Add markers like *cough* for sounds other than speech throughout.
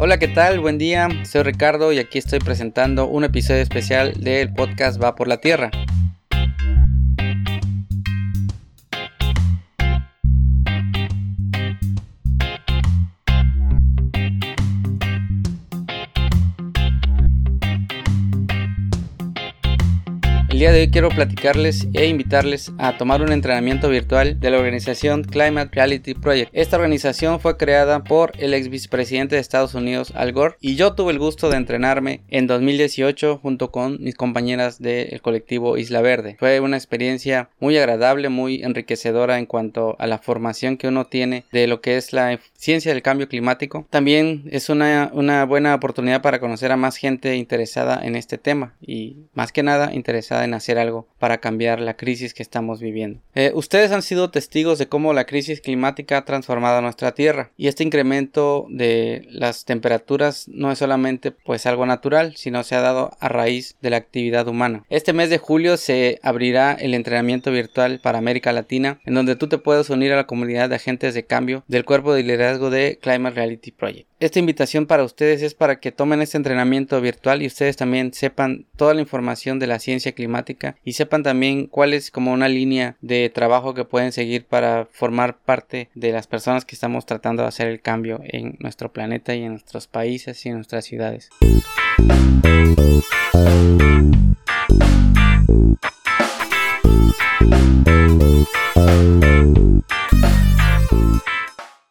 Hola, ¿qué tal? Buen día, soy Ricardo y aquí estoy presentando un episodio especial del podcast Va por la Tierra. El día de hoy quiero platicarles e invitarles a tomar un entrenamiento virtual de la organización Climate Reality Project. Esta organización fue creada por el ex vicepresidente de Estados Unidos Al Gore y yo tuve el gusto de entrenarme en 2018 junto con mis compañeras del colectivo Isla Verde. Fue una experiencia muy agradable, muy enriquecedora en cuanto a la formación que uno tiene de lo que es la ciencia del cambio climático. También es una, una buena oportunidad para conocer a más gente interesada en este tema y más que nada interesada en hacer algo para cambiar la crisis que estamos viviendo. Eh, ustedes han sido testigos de cómo la crisis climática ha transformado nuestra Tierra y este incremento de las temperaturas no es solamente pues algo natural, sino se ha dado a raíz de la actividad humana. Este mes de julio se abrirá el entrenamiento virtual para América Latina en donde tú te puedes unir a la comunidad de agentes de cambio del cuerpo de liderazgo de Climate Reality Project. Esta invitación para ustedes es para que tomen este entrenamiento virtual y ustedes también sepan toda la información de la ciencia climática y sepan también cuál es como una línea de trabajo que pueden seguir para formar parte de las personas que estamos tratando de hacer el cambio en nuestro planeta y en nuestros países y en nuestras ciudades.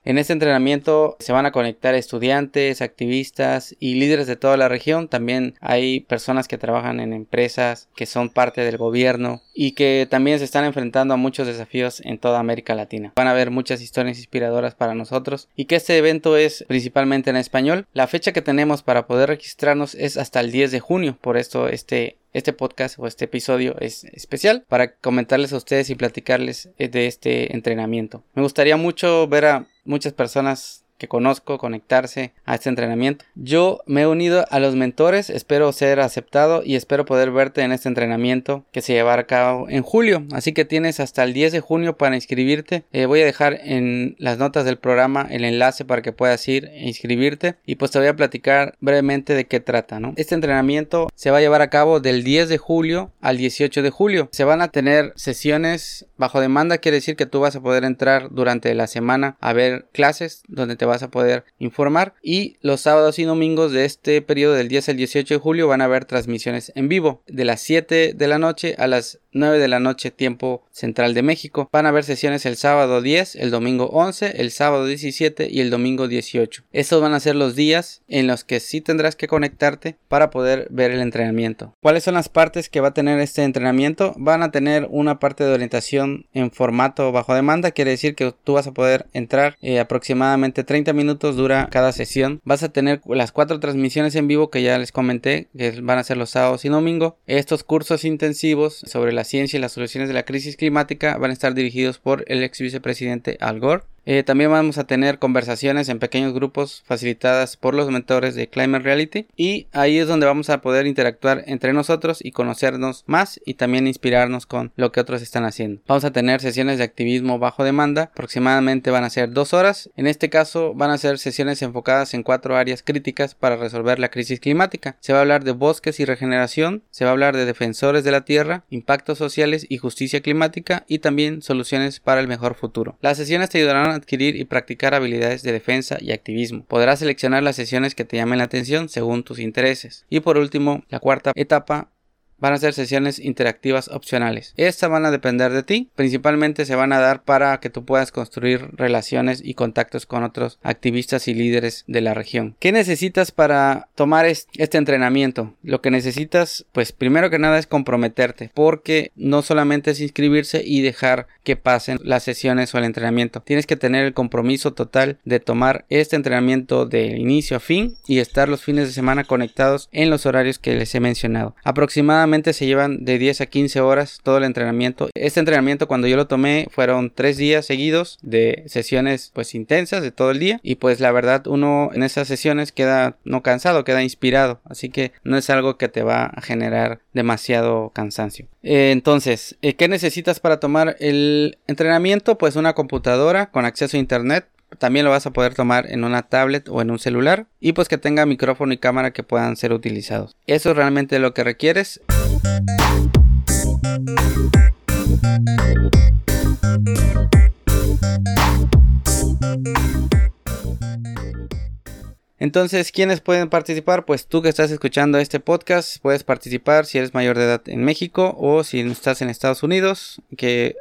En este entrenamiento se van a conectar estudiantes, activistas y líderes de toda la región. También hay personas que trabajan en empresas que son parte del gobierno y que también se están enfrentando a muchos desafíos en toda América Latina. Van a haber muchas historias inspiradoras para nosotros y que este evento es principalmente en español. La fecha que tenemos para poder registrarnos es hasta el 10 de junio. Por esto este este podcast o este episodio es especial para comentarles a ustedes y platicarles de este entrenamiento. Me gustaría mucho ver a muchas personas que conozco conectarse a este entrenamiento. Yo me he unido a los mentores, espero ser aceptado y espero poder verte en este entrenamiento que se llevará a cabo en julio. Así que tienes hasta el 10 de junio para inscribirte. Eh, voy a dejar en las notas del programa el enlace para que puedas ir e inscribirte y pues te voy a platicar brevemente de qué trata. ¿no? Este entrenamiento se va a llevar a cabo del 10 de julio al 18 de julio. Se van a tener sesiones bajo demanda, quiere decir que tú vas a poder entrar durante la semana a ver clases donde te vas a poder informar. Y los sábados y domingos de este periodo del 10 al 18 de julio van a haber transmisiones en vivo de las 7 de la noche a las 9 de la noche tiempo central de México. Van a haber sesiones el sábado 10, el domingo 11, el sábado 17 y el domingo 18. Estos van a ser los días en los que sí tendrás que conectarte para poder ver el entrenamiento. ¿Cuáles son las partes que va a tener este entrenamiento? Van a tener una parte de orientación en formato bajo demanda, quiere decir que tú vas a poder entrar eh, aproximadamente 30 minutos dura cada sesión. Vas a tener las cuatro transmisiones en vivo que ya les comenté, que van a ser los sábados y domingo. Estos cursos intensivos sobre la ciencia y las soluciones de la crisis climática van a estar dirigidos por el ex vicepresidente Al Gore. Eh, también vamos a tener conversaciones en pequeños grupos facilitadas por los mentores de Climate Reality y ahí es donde vamos a poder interactuar entre nosotros y conocernos más y también inspirarnos con lo que otros están haciendo. Vamos a tener sesiones de activismo bajo demanda, aproximadamente van a ser dos horas. En este caso van a ser sesiones enfocadas en cuatro áreas críticas para resolver la crisis climática. Se va a hablar de bosques y regeneración, se va a hablar de defensores de la tierra, impactos sociales y justicia climática y también soluciones para el mejor futuro. Las sesiones te ayudarán adquirir y practicar habilidades de defensa y activismo. Podrás seleccionar las sesiones que te llamen la atención según tus intereses. Y por último, la cuarta etapa van a ser sesiones interactivas opcionales. Estas van a depender de ti. Principalmente se van a dar para que tú puedas construir relaciones y contactos con otros activistas y líderes de la región. ¿Qué necesitas para tomar este entrenamiento? Lo que necesitas, pues primero que nada es comprometerte, porque no solamente es inscribirse y dejar que pasen las sesiones o el entrenamiento. Tienes que tener el compromiso total de tomar este entrenamiento de inicio a fin y estar los fines de semana conectados en los horarios que les he mencionado. Aproximadamente se llevan de 10 a 15 horas todo el entrenamiento. Este entrenamiento cuando yo lo tomé fueron 3 días seguidos de sesiones pues intensas de todo el día y pues la verdad uno en esas sesiones queda no cansado, queda inspirado. Así que no es algo que te va a generar demasiado cansancio. Eh, entonces, eh, ¿qué necesitas para tomar el entrenamiento? Pues una computadora con acceso a internet también lo vas a poder tomar en una tablet o en un celular y pues que tenga micrófono y cámara que puedan ser utilizados. Eso es realmente lo que requieres. Entonces, ¿quiénes pueden participar? Pues tú que estás escuchando este podcast puedes participar si eres mayor de edad en México o si estás en Estados Unidos, que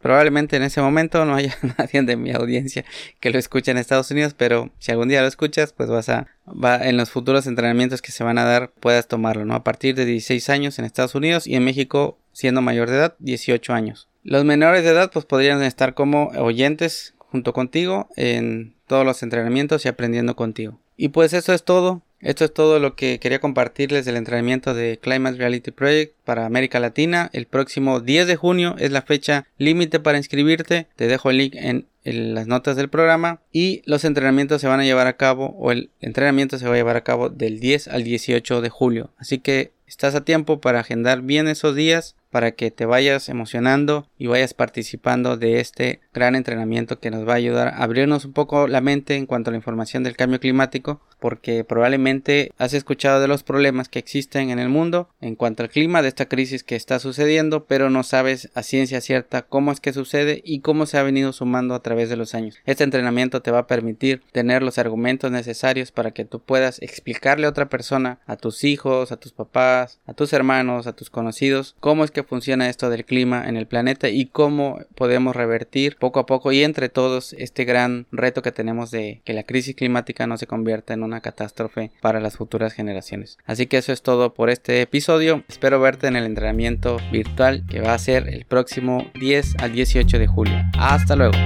probablemente en ese momento no haya *laughs* nadie de mi audiencia que lo escuche en Estados Unidos, pero si algún día lo escuchas, pues vas a va en los futuros entrenamientos que se van a dar puedas tomarlo, ¿no? A partir de 16 años en Estados Unidos y en México siendo mayor de edad 18 años. Los menores de edad pues podrían estar como oyentes junto contigo en todos los entrenamientos y aprendiendo contigo. Y pues eso es todo. Esto es todo lo que quería compartirles del entrenamiento de Climate Reality Project para América Latina. El próximo 10 de junio es la fecha límite para inscribirte. Te dejo el link en, en, las notas del programa. Y los entrenamientos se van a llevar a cabo, o el entrenamiento se va a llevar a cabo del 10 al 18 de julio. Así que estás a tiempo para agendar bien esos días para que te vayas emocionando y vayas participando de este gran entrenamiento que nos va a ayudar a abrirnos un poco la mente en cuanto a la información del cambio climático porque probablemente has escuchado de los problemas que existen en el mundo en cuanto al clima de esta crisis que está sucediendo pero no sabes a ciencia cierta cómo es que sucede y cómo se ha venido sumando a través de los años. Este entrenamiento te va a permitir tener los argumentos necesarios para que tú puedas explicarle a otra persona a tus hijos a tus a tus hermanos a tus conocidos cómo es que funciona esto del clima en el planeta y cómo podemos revertir poco a poco y entre todos este gran reto que tenemos de que la crisis climática no se convierta en una catástrofe para las futuras generaciones. Así que eso es todo por este episodio. Espero verte en el entrenamiento virtual que va a ser el próximo 10 al 18 de julio. Hasta luego.